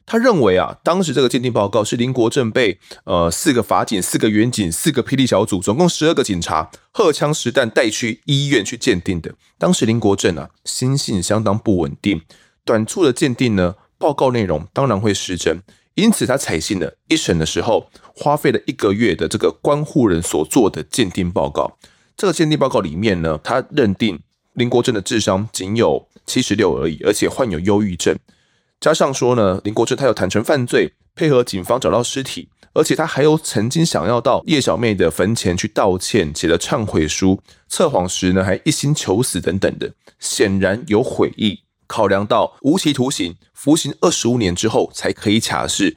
他认为啊，当时这个鉴定报告是林国正被呃四个法警、四个员警、四个霹雳小组，总共十二个警察，荷枪实弹带去医院去鉴定的。当时林国正啊，心性相当不稳定，短促的鉴定呢，报告内容当然会失真，因此他采信了一审的时候花费了一个月的这个关护人所做的鉴定报告。这个鉴定报告里面呢，他认定林国正的智商仅有七十六而已，而且患有忧郁症。加上说呢，林国正他有坦承犯罪，配合警方找到尸体，而且他还有曾经想要到叶小妹的坟前去道歉，写了忏悔书，测谎时呢还一心求死等等的，显然有悔意。考量到无期徒刑服刑二十五年之后才可以假释，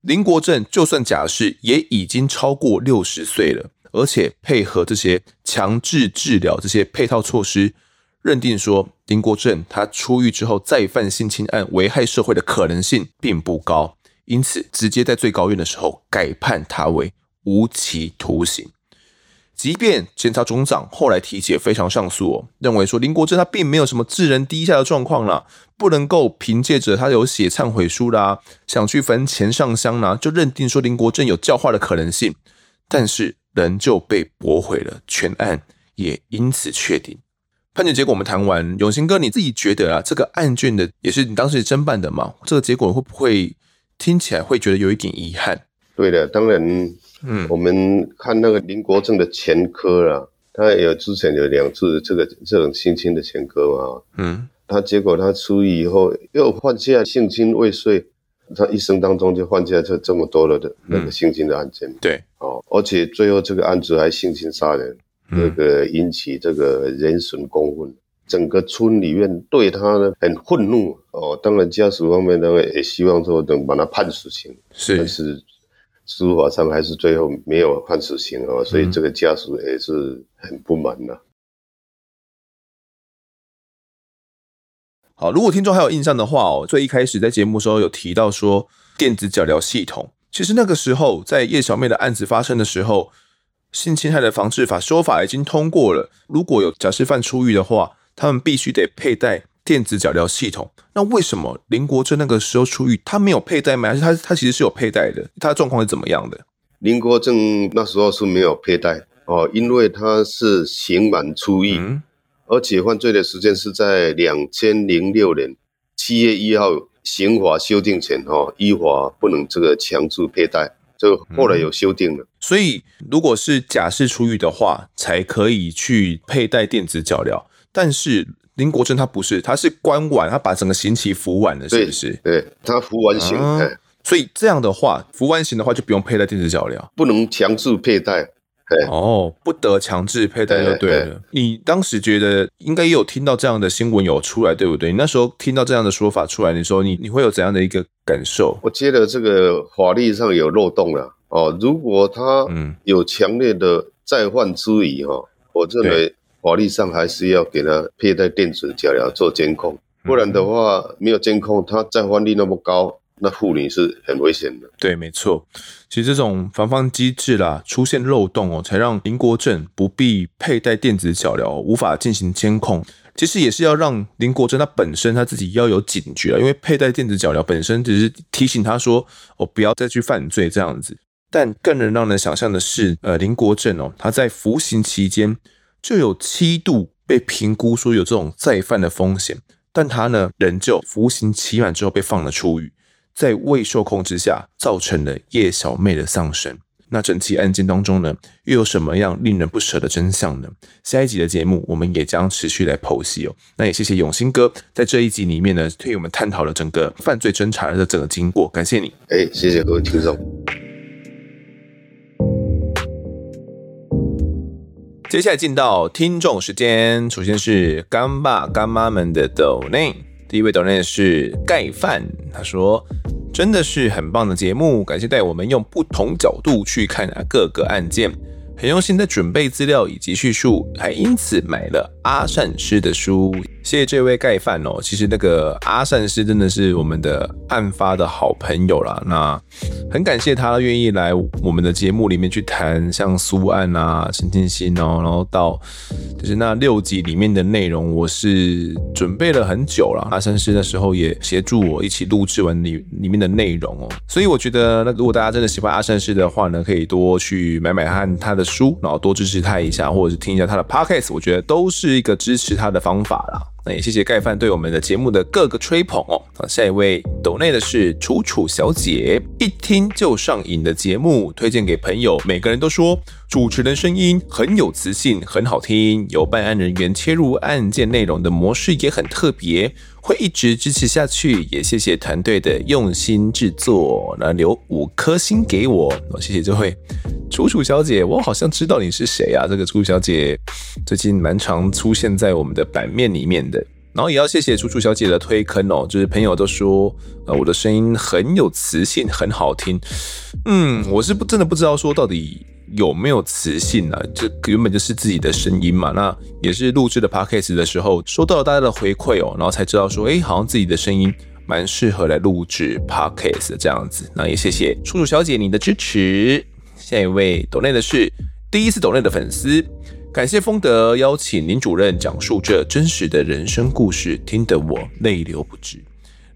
林国正就算假释也已经超过六十岁了。而且配合这些强制治疗这些配套措施，认定说林国正他出狱之后再犯性侵案，危害社会的可能性并不高，因此直接在最高院的时候改判他为无期徒刑。即便检察总长后来提起非常上诉哦，认为说林国正他并没有什么致人低下的状况啦，不能够凭借着他有写忏悔书啦，想去坟前上香啦，就认定说林国正有教化的可能性，但是。人就被驳回了，全案也因此确定。判决结果我们谈完，永兴哥你自己觉得啊，这个案卷的也是你当时侦办的嘛？这个结果会不会听起来会觉得有一点遗憾？对的，当然，嗯，我们看那个林国正的前科啊，他有之前有两次这个这种性侵的前科嘛，嗯，他结果他出狱以后又犯下性侵未遂。他一生当中就犯下这这么多了的那个性侵的案件，嗯、对，哦，而且最后这个案子还性侵杀人，嗯、这个引起这个人神共愤，整个村里面对他呢很愤怒，哦，当然家属方面呢也希望说能把他判死刑，是，但是司法上还是最后没有判死刑哦，所以这个家属也是很不满的。好，如果听众还有印象的话哦，最一开始在节目的时候有提到说电子脚镣系统，其实那个时候在叶小妹的案子发生的时候，性侵害的防治法修法已经通过了，如果有假释犯出狱的话，他们必须得佩戴电子脚镣系统。那为什么林国正那个时候出狱，他没有佩戴吗？还是他他其实是有佩戴的？他的状况是怎么样的？林国正那时候是没有佩戴哦，因为他是刑满出狱。嗯而且犯罪的时间是在两千零六年七月一号，刑法修订前哦，依法不能这个强制佩戴，这个后来有修订了。所以，如果是假释出狱的话，才可以去佩戴电子脚镣。但是林国正他不是，他是关完，他把整个刑期服完了，是不是？对，对，他服完刑，啊，所以这样的话，服完刑的话就不用佩戴电子脚镣，不能强制佩戴。哦，不得强制佩戴就对了。你当时觉得应该也有听到这样的新闻有出来，对不对？你那时候听到这样的说法出来，你说你你会有怎样的一个感受？我觉得这个法律上有漏洞了哦。如果他有强烈的再犯之疑哈，我认为法律上还是要给他佩戴电子脚镣做监控，不然的话没有监控，他再犯率那么高。那护理是很危险的。对，没错。其实这种防范机制啦，出现漏洞哦，才让林国正不必佩戴电子脚镣，无法进行监控。其实也是要让林国正他本身他自己要有警觉，因为佩戴电子脚镣本身只是提醒他说，哦，不要再去犯罪这样子。但更能让人想象的是，呃，林国正哦，他在服刑期间就有七度被评估说有这种再犯的风险，但他呢，仍旧服刑期满之后被放了出狱。在未受控之下，造成了叶小妹的丧生。那整起案件当中呢，又有什么样令人不舍的真相呢？下一集的节目，我们也将持续来剖析哦。那也谢谢永兴哥在这一集里面呢，替我们探讨了整个犯罪侦查的整个经过，感谢你。哎，谢谢各位听众。接下来进到听众时间，首先是干爸干妈们的抖内，第一位抖内是盖饭，他说。真的是很棒的节目，感谢带我们用不同角度去看啊各个案件，很用心的准备资料以及叙述，还因此买了阿善师的书。谢谢这位盖饭哦，其实那个阿善师真的是我们的案发的好朋友啦。那很感谢他愿意来我们的节目里面去谈像苏案啊、陈进兴哦，然后到就是那六集里面的内容，我是准备了很久了。阿善师那时候也协助我一起录制完里里面的内容哦，所以我觉得那如果大家真的喜欢阿善师的话呢，可以多去买买看他的书，然后多支持他一下，或者是听一下他的 podcast，我觉得都是一个支持他的方法啦。那也谢谢盖饭对我们的节目的各个吹捧哦。好，下一位抖内的是楚楚小姐，一听就上瘾的节目，推荐给朋友，每个人都说主持人声音很有磁性，很好听，有办案人员切入案件内容的模式也很特别。会一直支持下去，也谢谢团队的用心制作，那留五颗星给我，谢谢这位楚楚小姐，我好像知道你是谁啊？这个楚楚小姐最近蛮常出现在我们的版面里面的，然后也要谢谢楚楚小姐的推坑哦，就是朋友都说，呃，我的声音很有磁性，很好听，嗯，我是不真的不知道说到底。有没有磁性啊？这原本就是自己的声音嘛。那也是录制的 podcast 的时候，收到了大家的回馈哦，然后才知道说，哎，好像自己的声音蛮适合来录制 podcast 的这样子。那也谢谢楚楚小姐你的支持。下一位抖内的是第一次抖内的粉丝，感谢丰德邀请林主任讲述这真实的人生故事，听得我泪流不止。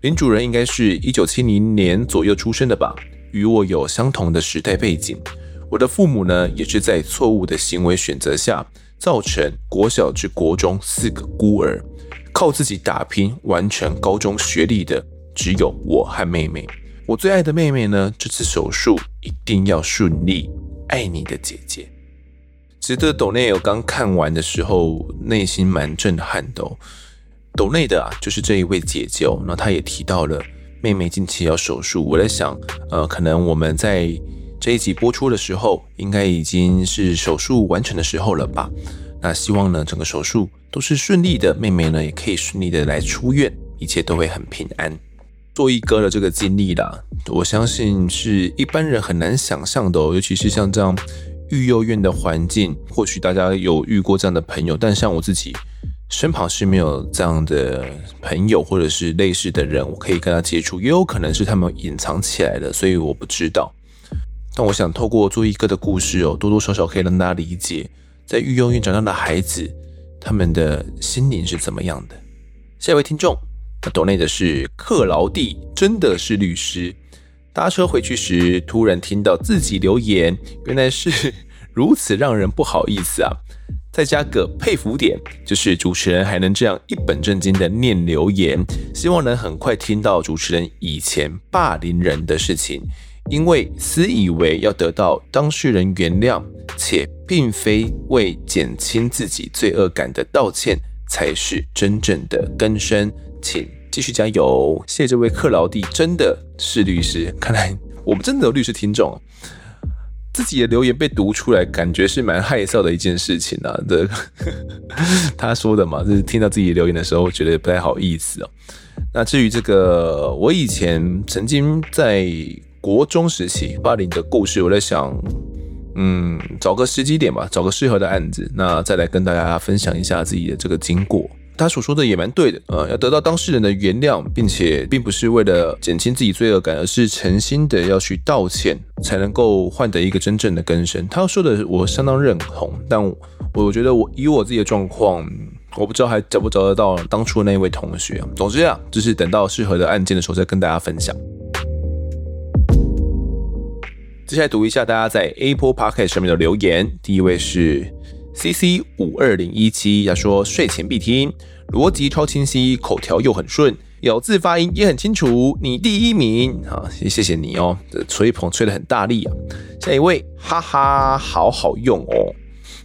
林主任应该是一九七零年左右出生的吧，与我有相同的时代背景。我的父母呢，也是在错误的行为选择下，造成国小至国中四个孤儿，靠自己打拼完成高中学历的只有我和妹妹。我最爱的妹妹呢，这次手术一定要顺利。爱你的姐姐。值得抖内我刚看完的时候，内心蛮震撼的哦。抖内的啊，就是这一位姐姐哦，那她也提到了妹妹近期要手术。我在想，呃，可能我们在。这一集播出的时候，应该已经是手术完成的时候了吧？那希望呢，整个手术都是顺利的，妹妹呢也可以顺利的来出院，一切都会很平安。做一哥的这个经历啦，我相信是一般人很难想象的哦，尤其是像这样育幼院的环境，或许大家有遇过这样的朋友，但像我自己身旁是没有这样的朋友，或者是类似的人，我可以跟他接触，也有可能是他们隐藏起来的，所以我不知道。但我想透过做一哥的故事哦，多多少少可以让大家理解，在育幼院长大的孩子，他们的心灵是怎么样的。下一位听众，抖内的是克劳蒂，真的是律师。搭车回去时，突然听到自己留言，原来是如此让人不好意思啊！再加个佩服点，就是主持人还能这样一本正经的念留言，希望能很快听到主持人以前霸凌人的事情。因为私以为要得到当事人原谅，且并非为减轻自己罪恶感的道歉，才是真正的更生。请继续加油！谢谢这位克劳蒂，真的是律师。看来我们真的有律师听众，自己的留言被读出来，感觉是蛮害臊的一件事情啊。这他说的嘛，就是听到自己留言的时候，觉得不太好意思哦。那至于这个，我以前曾经在。国中时期霸凌的故事，我在想，嗯，找个时机点吧，找个适合的案子，那再来跟大家分享一下自己的这个经过。他所说的也蛮对的，呃，要得到当事人的原谅，并且并不是为了减轻自己罪恶感，而是诚心的要去道歉，才能够换得一个真正的更生。他说的我相当认同，但我觉得我以我自己的状况，我不知道还找不找得到当初的那位同学。总之啊，就是等到适合的案件的时候再跟大家分享。接下来读一下大家在 Apple Podcast 上面的留言。第一位是 CC 五二零一七，他说睡前必听，逻辑超清晰，口条又很顺，咬字发音也很清楚，你第一名啊！谢谢你哦，这吹捧吹得很大力啊！下一位，哈哈，好好用哦。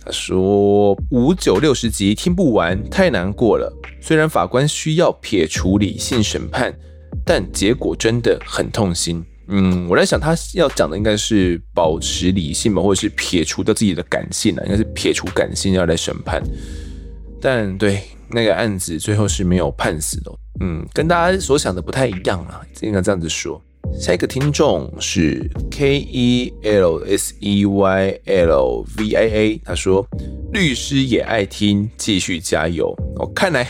他说五九六十集听不完，太难过了。虽然法官需要撇除理性审判，但结果真的很痛心。嗯，我在想他要讲的应该是保持理性吧，或者是撇除掉自己的感性啊，应该是撇除感性要来审判。但对那个案子最后是没有判死的，嗯，跟大家所想的不太一样啊，应该这样子说。下一个听众是 K E L S E Y L V A A，他说律师也爱听，继续加油。哦，看来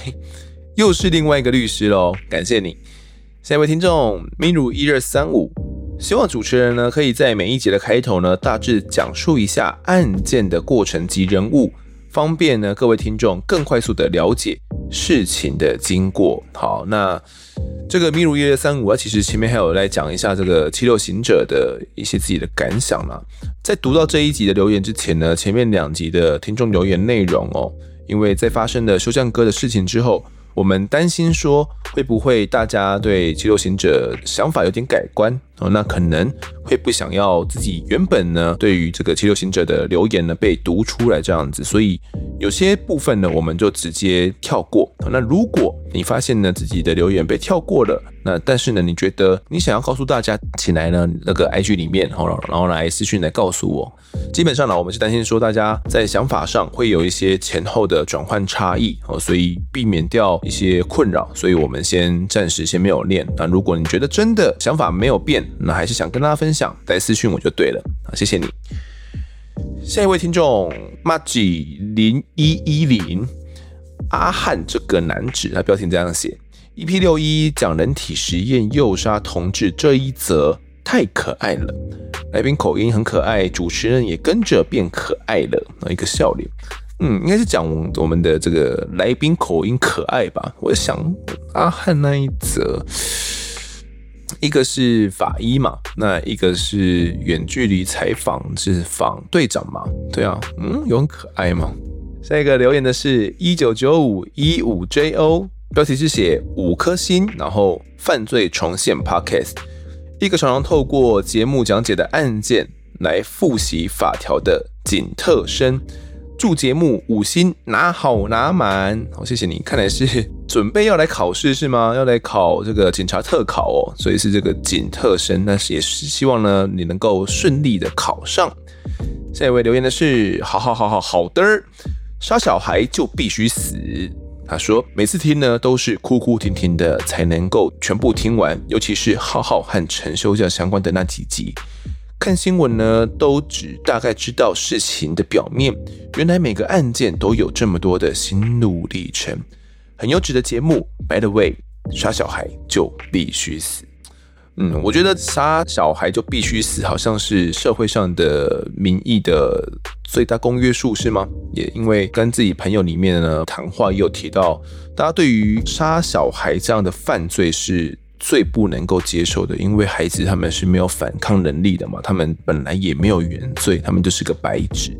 又是另外一个律师喽，感谢你。下一位听众 Miru 一二三五，希望主持人呢可以在每一节的开头呢大致讲述一下案件的过程及人物，方便呢各位听众更快速的了解事情的经过。好，那。这个米如一二三五啊，其实前面还有来讲一下这个七六行者的一些自己的感想呢。在读到这一集的留言之前呢，前面两集的听众留言内容哦，因为在发生了修将哥的事情之后，我们担心说会不会大家对肌肉行者想法有点改观？哦，那可能会不想要自己原本呢对于这个七六行者的留言呢被读出来这样子，所以有些部分呢我们就直接跳过。那如果你发现呢自己的留言被跳过了，那但是呢你觉得你想要告诉大家起来呢那个 IG 里面，然后然后来私讯来告诉我。基本上呢我们是担心说大家在想法上会有一些前后的转换差异哦，所以避免掉一些困扰，所以我们先暂时先没有念。那如果你觉得真的想法没有变，那还是想跟大家分享，来私讯我就对了啊，谢谢你。下一位听众 m a g i 零一一零。阿汉这个男子，他标题这样写：EP 六一讲人体实验诱杀同志这一则太可爱了，来宾口音很可爱，主持人也跟着变可爱了，一个笑脸。嗯，应该是讲我们的这个来宾口音可爱吧？我想阿汉那一则，一个是法医嘛，那一个是远距离采访，是访队长嘛？对啊，嗯，有很可爱吗？下一个留言的是一九九五一五 JO，标题是写五颗星，然后犯罪重现 Podcast，一个常常透过节目讲解的案件来复习法条的警特生，祝节目五星拿好拿满，好谢谢你，看来是 准备要来考试是吗？要来考这个警察特考哦，所以是这个警特生，那也是希望呢你能够顺利的考上。下一位留言的是好好好好好的。杀小孩就必须死。他说，每次听呢都是哭哭啼啼的才能够全部听完，尤其是浩浩和陈修将相关的那几集。看新闻呢都只大概知道事情的表面，原来每个案件都有这么多的心路历程。很优质的节目。By the way，杀小孩就必须死。嗯，我觉得杀小孩就必须死，好像是社会上的民意的最大公约数，是吗？也因为跟自己朋友里面呢谈话，也有提到，大家对于杀小孩这样的犯罪是最不能够接受的，因为孩子他们是没有反抗能力的嘛，他们本来也没有原罪，他们就是个白纸，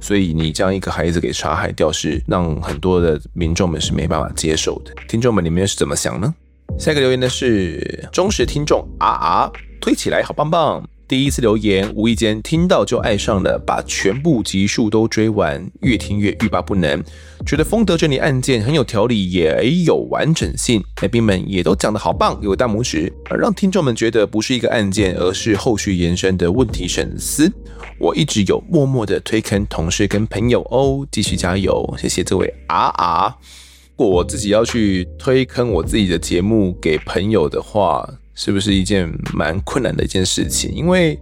所以你将一个孩子给杀害掉，是让很多的民众们是没办法接受的。听众们，你们又是怎么想呢？下一个留言的是忠实听众啊啊，推起来好棒棒！第一次留言，无意间听到就爱上了，把全部集数都追完，越听越欲罢不能。觉得丰德整理案件很有条理，也有完整性，来宾们也都讲得好棒，有大拇指，而让听众们觉得不是一个案件，而是后续延伸的问题深思。我一直有默默的推坑同事跟朋友哦，继续加油，谢谢这位啊啊。如果我自己要去推坑我自己的节目给朋友的话，是不是一件蛮困难的一件事情？因为，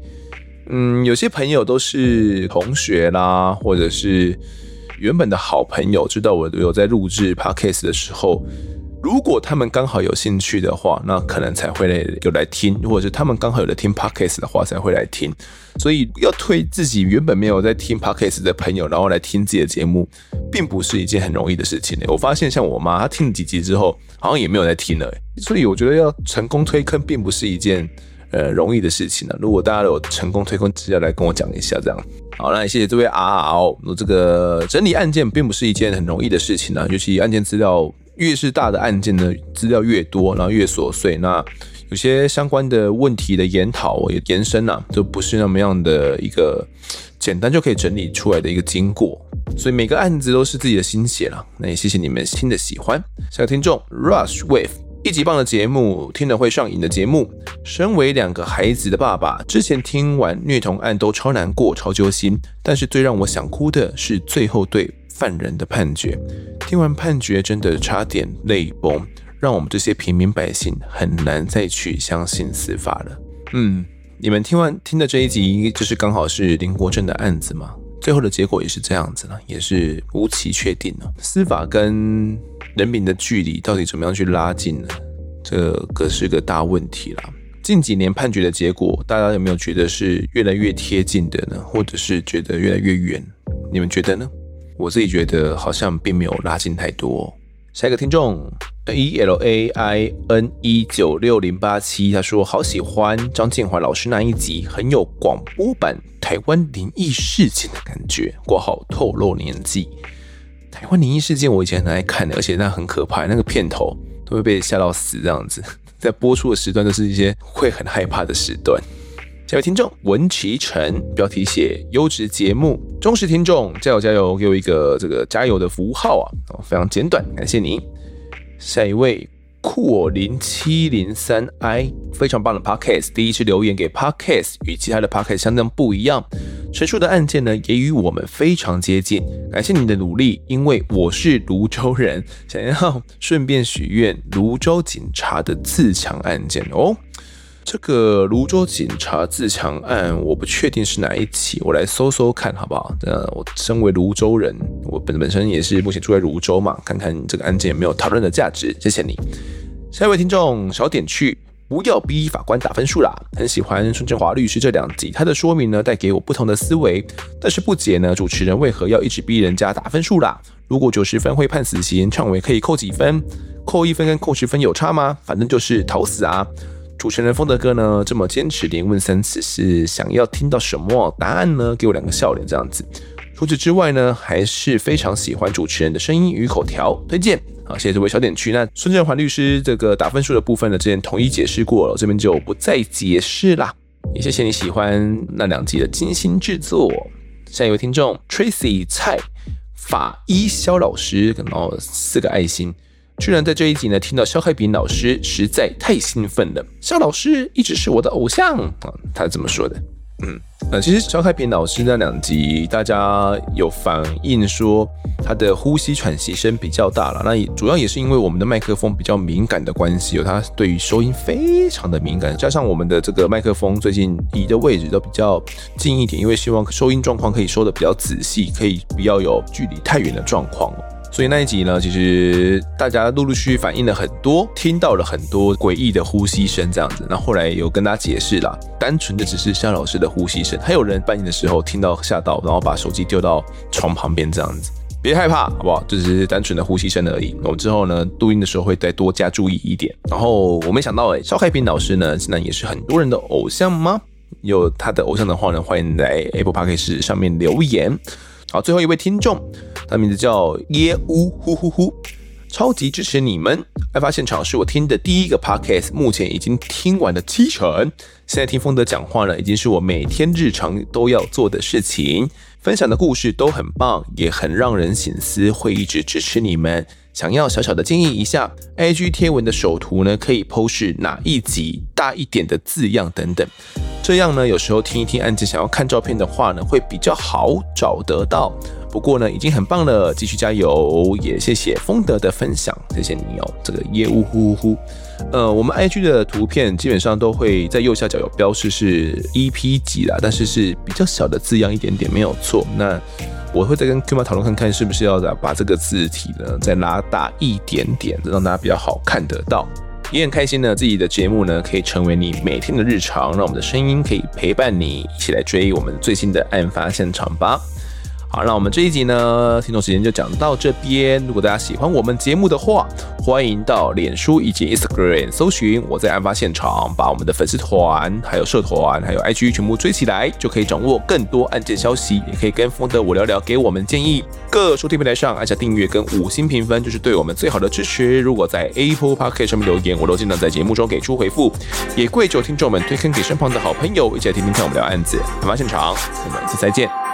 嗯，有些朋友都是同学啦，或者是原本的好朋友，知道我有在录制 podcast 的时候。如果他们刚好有兴趣的话，那可能才会来有来听，或者是他们刚好有来听 podcast 的话才会来听。所以要推自己原本没有在听 podcast 的朋友，然后来听自己的节目，并不是一件很容易的事情。我发现像我妈，她听了几集之后，好像也没有在听了。所以我觉得要成功推坑，并不是一件呃容易的事情呢。如果大家有成功推空，直接来跟我讲一下，这样。好，那也谢谢这位 RR。我这个整理案件并不是一件很容易的事情呢，尤其案件资料。越是大的案件呢，资料越多，然后越琐碎，那有些相关的问题的研讨也延伸啊，就不是那么样的一个简单就可以整理出来的一个经过。所以每个案子都是自己的心血了。那也谢谢你们新的喜欢。下个听众 Rush Wave 一级棒的节目，听了会上瘾的节目。身为两个孩子的爸爸，之前听完虐童案都超难过、超揪心。但是最让我想哭的是最后对犯人的判决。听完判决，真的差点泪崩，让我们这些平民百姓很难再去相信司法了。嗯，你们听完听的这一集，就是刚好是林国正的案子吗？最后的结果也是这样子了，也是无期确定了。司法跟人民的距离到底怎么样去拉近呢？这个是个大问题啦。近几年判决的结果，大家有没有觉得是越来越贴近的呢？或者是觉得越来越远？你们觉得呢？我自己觉得好像并没有拉近太多。下一个听众。E L A I N 一九六零八七，他说好喜欢张建华老师那一集，很有广播版台湾灵异事件的感觉。括号透露年纪，台湾灵异事件我以前很爱看的，而且那很可怕，那个片头都会被吓到死这样子。在播出的时段都是一些会很害怕的时段。下位听众文奇成，标题写优质节目，忠实听众，加油加油，给我一个这个加油的符号啊，非常简短，感谢你。下一位酷我零七零三 i 非常棒的 podcast，第一次留言给 podcast，与其他的 podcast 相当不一样。陈述的案件呢，也与我们非常接近。感谢你的努力，因为我是芦洲人，想要顺便许愿芦洲警察的自强案件哦。这个泸州警察自强案，我不确定是哪一起，我来搜搜看好不好？呃，我身为泸州人，我本本身也是目前住在泸州嘛，看看这个案件有没有讨论的价值。谢谢你，下一位听众小点去，不要逼法官打分数啦。很喜欢孙振华律师这两集，他的说明呢带给我不同的思维，但是不解呢，主持人为何要一直逼人家打分数啦？如果九十分会判死刑，创维可以扣几分？扣一分跟扣十分有差吗？反正就是讨死啊！主持人风德哥呢，这么坚持连问三次，是想要听到什么答案呢？给我两个笑脸这样子。除此之外呢，还是非常喜欢主持人的声音与口条，推荐。好，谢谢这位小点区。那孙正环律师这个打分数的部分呢，之前统一解释过了，这边就不再解释啦。也谢谢你喜欢那两集的精心制作。下一位听众 Tracy 蔡法医肖老师，然后四个爱心。居然在这一集呢，听到肖海饼老师，实在太兴奋了。肖老师一直是我的偶像啊，他是这么说的。嗯，呃，其实肖海平老师那两集，大家有反映说他的呼吸喘息声比较大了。那也主要也是因为我们的麦克风比较敏感的关系，有他对于收音非常的敏感，加上我们的这个麦克风最近移的位置都比较近一点，因为希望收音状况可以收得比较仔细，可以不要有距离太远的状况。所以那一集呢，其实大家陆陆续续反映了很多，听到了很多诡异的呼吸声，这样子。那后来有跟大家解释了，单纯的只是肖老师的呼吸声。还有人半夜的时候听到吓到，然后把手机丢到床旁边这样子。别害怕，好不好？这只是单纯的呼吸声而已。我们之后呢，录音的时候会再多加注意一点。然后我没想到，哎，肖开平老师呢，现在也是很多人的偶像吗？有他的偶像的话呢，欢迎在 Apple Podcast 上面留言。好，最后一位听众，他名字叫耶乌呼呼呼，超级支持你们！案发现场是我听的第一个 podcast，目前已经听完了七成。现在听风德讲话呢，已经是我每天日常都要做的事情。分享的故事都很棒，也很让人省思，会一直支持你们。想要小小的建议一下，IG 贴文的首图呢，可以 po 是哪一集，大一点的字样等等。这样呢，有时候听一听案件，想要看照片的话呢，会比较好找得到。不过呢，已经很棒了，继续加油！也谢谢丰德的分享，谢谢你哦。这个业务呼呼呼，呃，我们 IG 的图片基本上都会在右下角有标示是 EP 级啦，但是是比较小的字样一点点，没有错。那我会再跟 Q 妈讨论看看，是不是要把这个字体呢再拉大一点点，让大家比较好看得到。也很开心呢，自己的节目呢可以成为你每天的日常，让我们的声音可以陪伴你一起来追忆我们最新的案发现场吧。好，那我们这一集呢，听众时间就讲到这边。如果大家喜欢我们节目的话，欢迎到脸书以及 Instagram 搜寻我在案发现场，把我们的粉丝团、还有社团、还有 IG 全部追起来，就可以掌握更多案件消息，也可以跟风德我聊聊，给我们建议。各收听平台上按下订阅跟五星评分，就是对我们最好的支持。如果在 Apple Podcast 上面留言，我都尽量在节目中给出回复。也跪求听众们推坑给身旁的好朋友，一起来听听看我们聊案子。案发现场，我们下次再见。